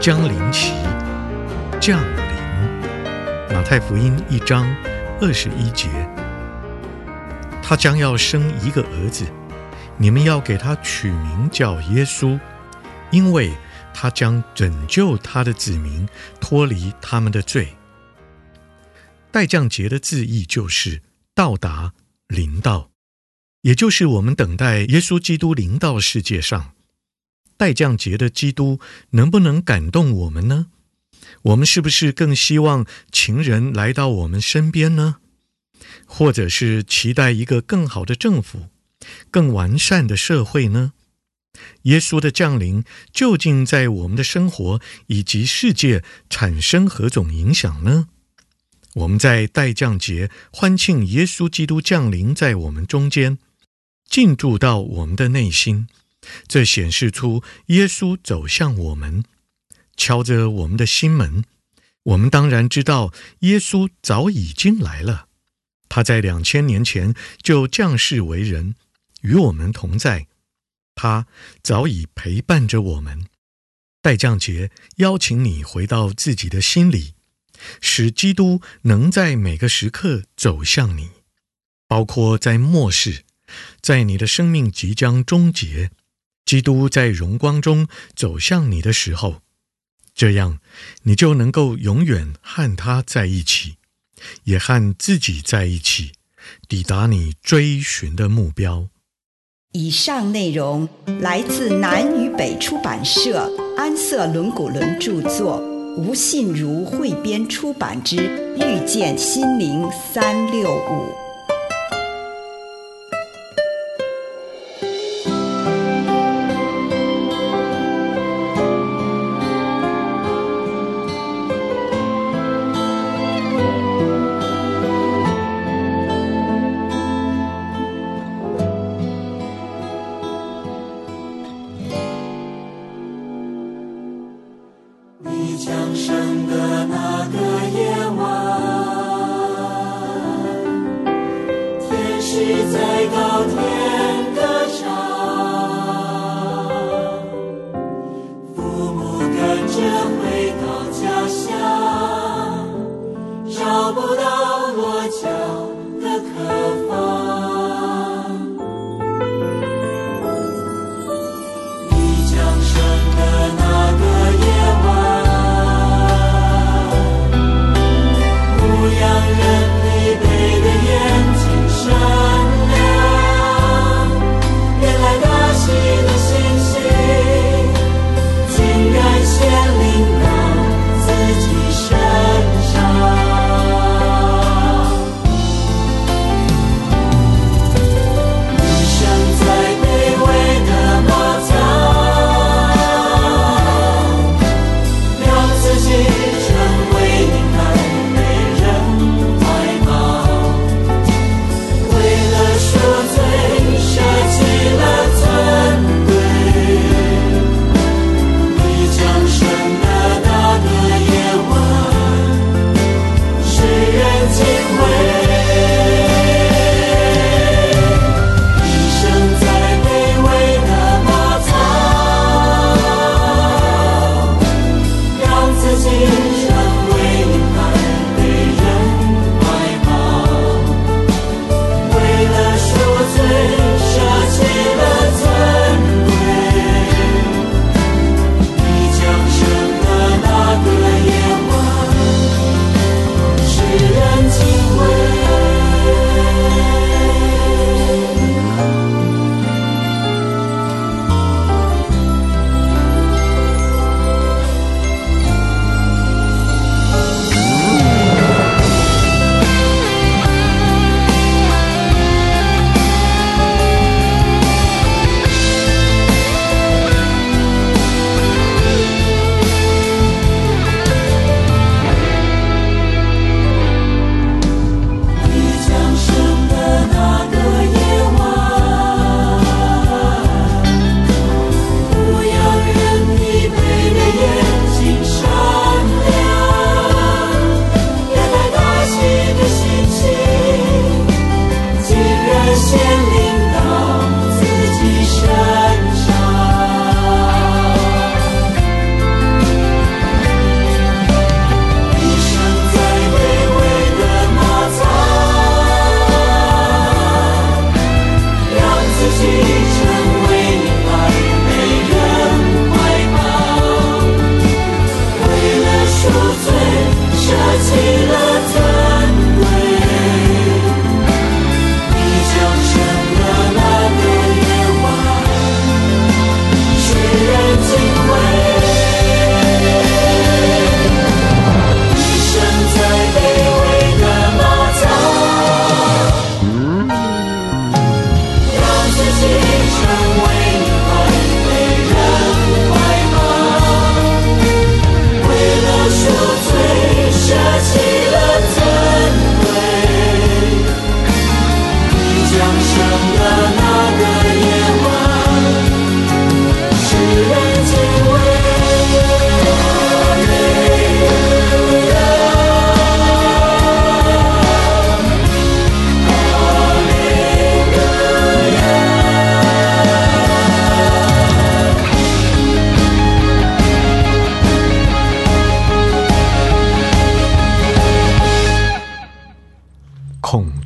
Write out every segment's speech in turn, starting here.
将临期，降临。马太福音一章。二十一节，他将要生一个儿子，你们要给他取名叫耶稣，因为他将拯救他的子民脱离他们的罪。待降节的字义就是到达、临到，也就是我们等待耶稣基督临到世界上。待降节的基督能不能感动我们呢？我们是不是更希望情人来到我们身边呢？或者是期待一个更好的政府、更完善的社会呢？耶稣的降临究竟在我们的生活以及世界产生何种影响呢？我们在待降节欢庆耶稣基督降临在我们中间，进驻到我们的内心，这显示出耶稣走向我们。敲着我们的心门，我们当然知道耶稣早已经来了。他在两千年前就降世为人，与我们同在。他早已陪伴着我们。待降节邀请你回到自己的心里，使基督能在每个时刻走向你，包括在末世，在你的生命即将终结，基督在荣光中走向你的时候。这样，你就能够永远和他在一起，也和自己在一起，抵达你追寻的目标。以上内容来自南与北出版社安瑟伦古伦著作，吴信如汇编出版之《遇见心灵三六五》。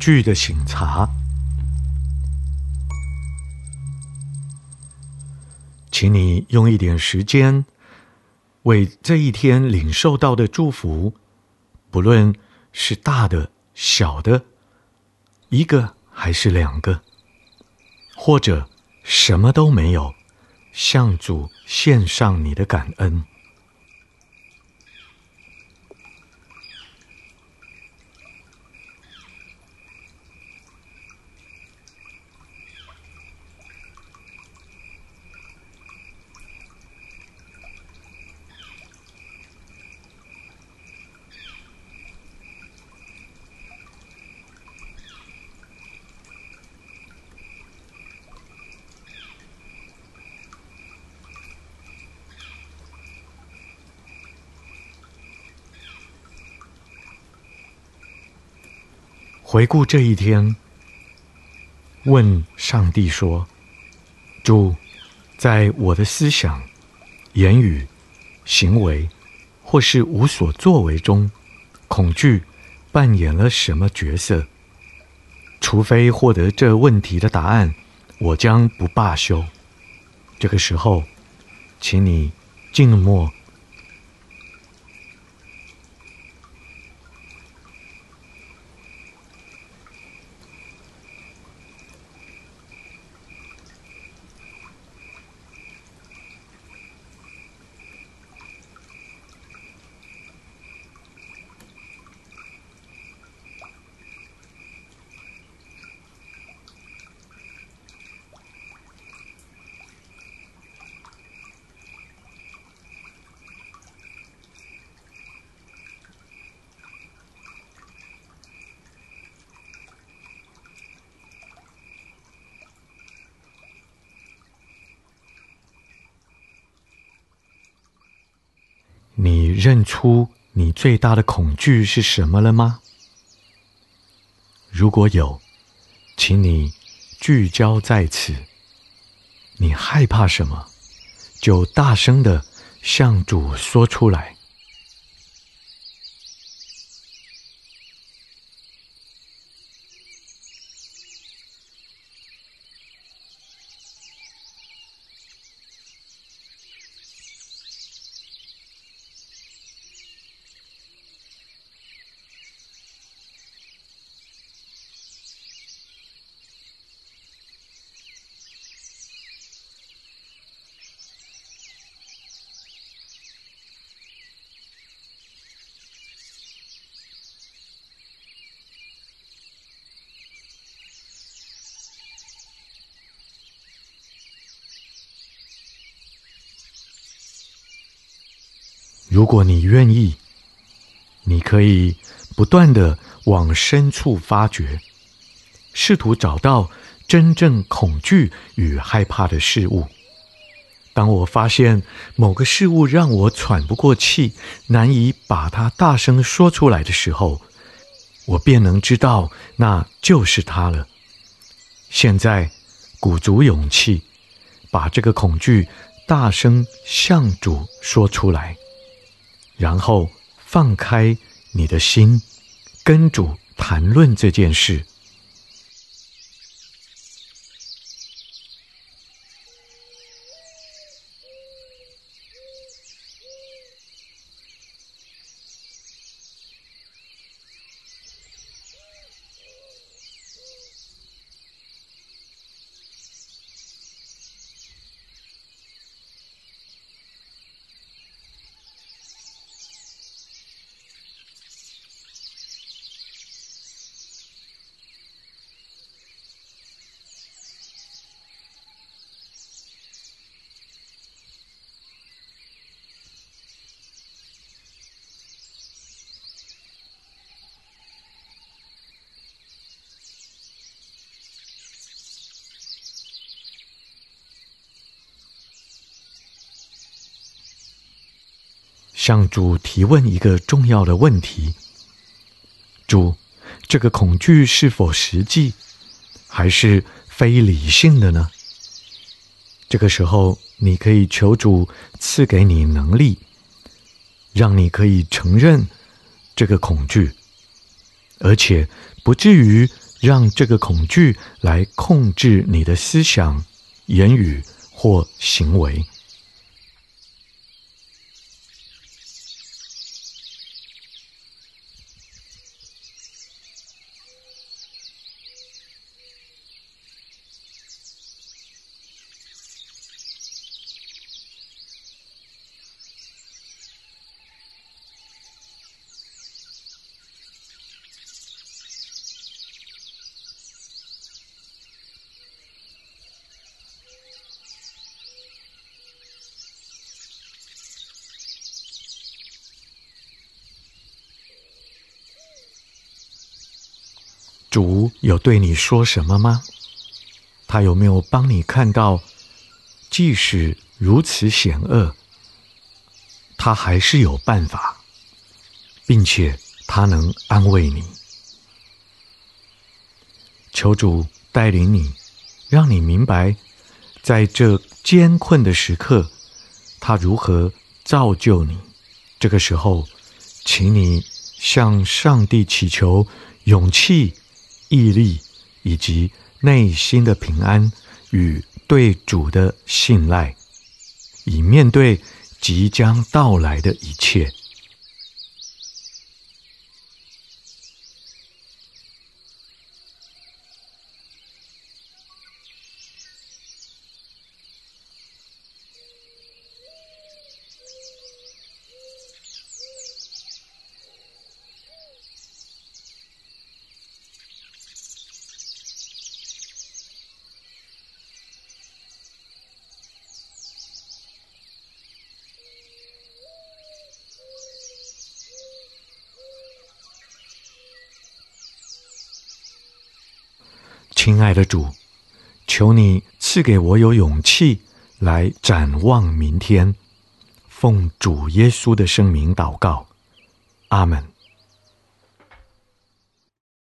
惧的醒茶。请你用一点时间，为这一天领受到的祝福，不论是大的、小的，一个还是两个，或者什么都没有，向主献上你的感恩。回顾这一天，问上帝说：“主，在我的思想、言语、行为，或是无所作为中，恐惧扮演了什么角色？除非获得这问题的答案，我将不罢休。这个时候，请你静默。”你认出你最大的恐惧是什么了吗？如果有，请你聚焦在此。你害怕什么，就大声的向主说出来。如果你愿意，你可以不断地往深处发掘，试图找到真正恐惧与害怕的事物。当我发现某个事物让我喘不过气，难以把它大声说出来的时候，我便能知道那就是它了。现在，鼓足勇气，把这个恐惧大声向主说出来。然后放开你的心，跟主谈论这件事。向主提问一个重要的问题：主，这个恐惧是否实际，还是非理性的呢？这个时候，你可以求主赐给你能力，让你可以承认这个恐惧，而且不至于让这个恐惧来控制你的思想、言语或行为。主有对你说什么吗？他有没有帮你看到，即使如此险恶，他还是有办法，并且他能安慰你。求主带领你，让你明白，在这艰困的时刻，他如何造就你。这个时候，请你向上帝祈求勇气。毅力以及内心的平安与对主的信赖，以面对即将到来的一切。亲爱的主，求你赐给我有勇气来展望明天。奉主耶稣的圣名祷告，阿门。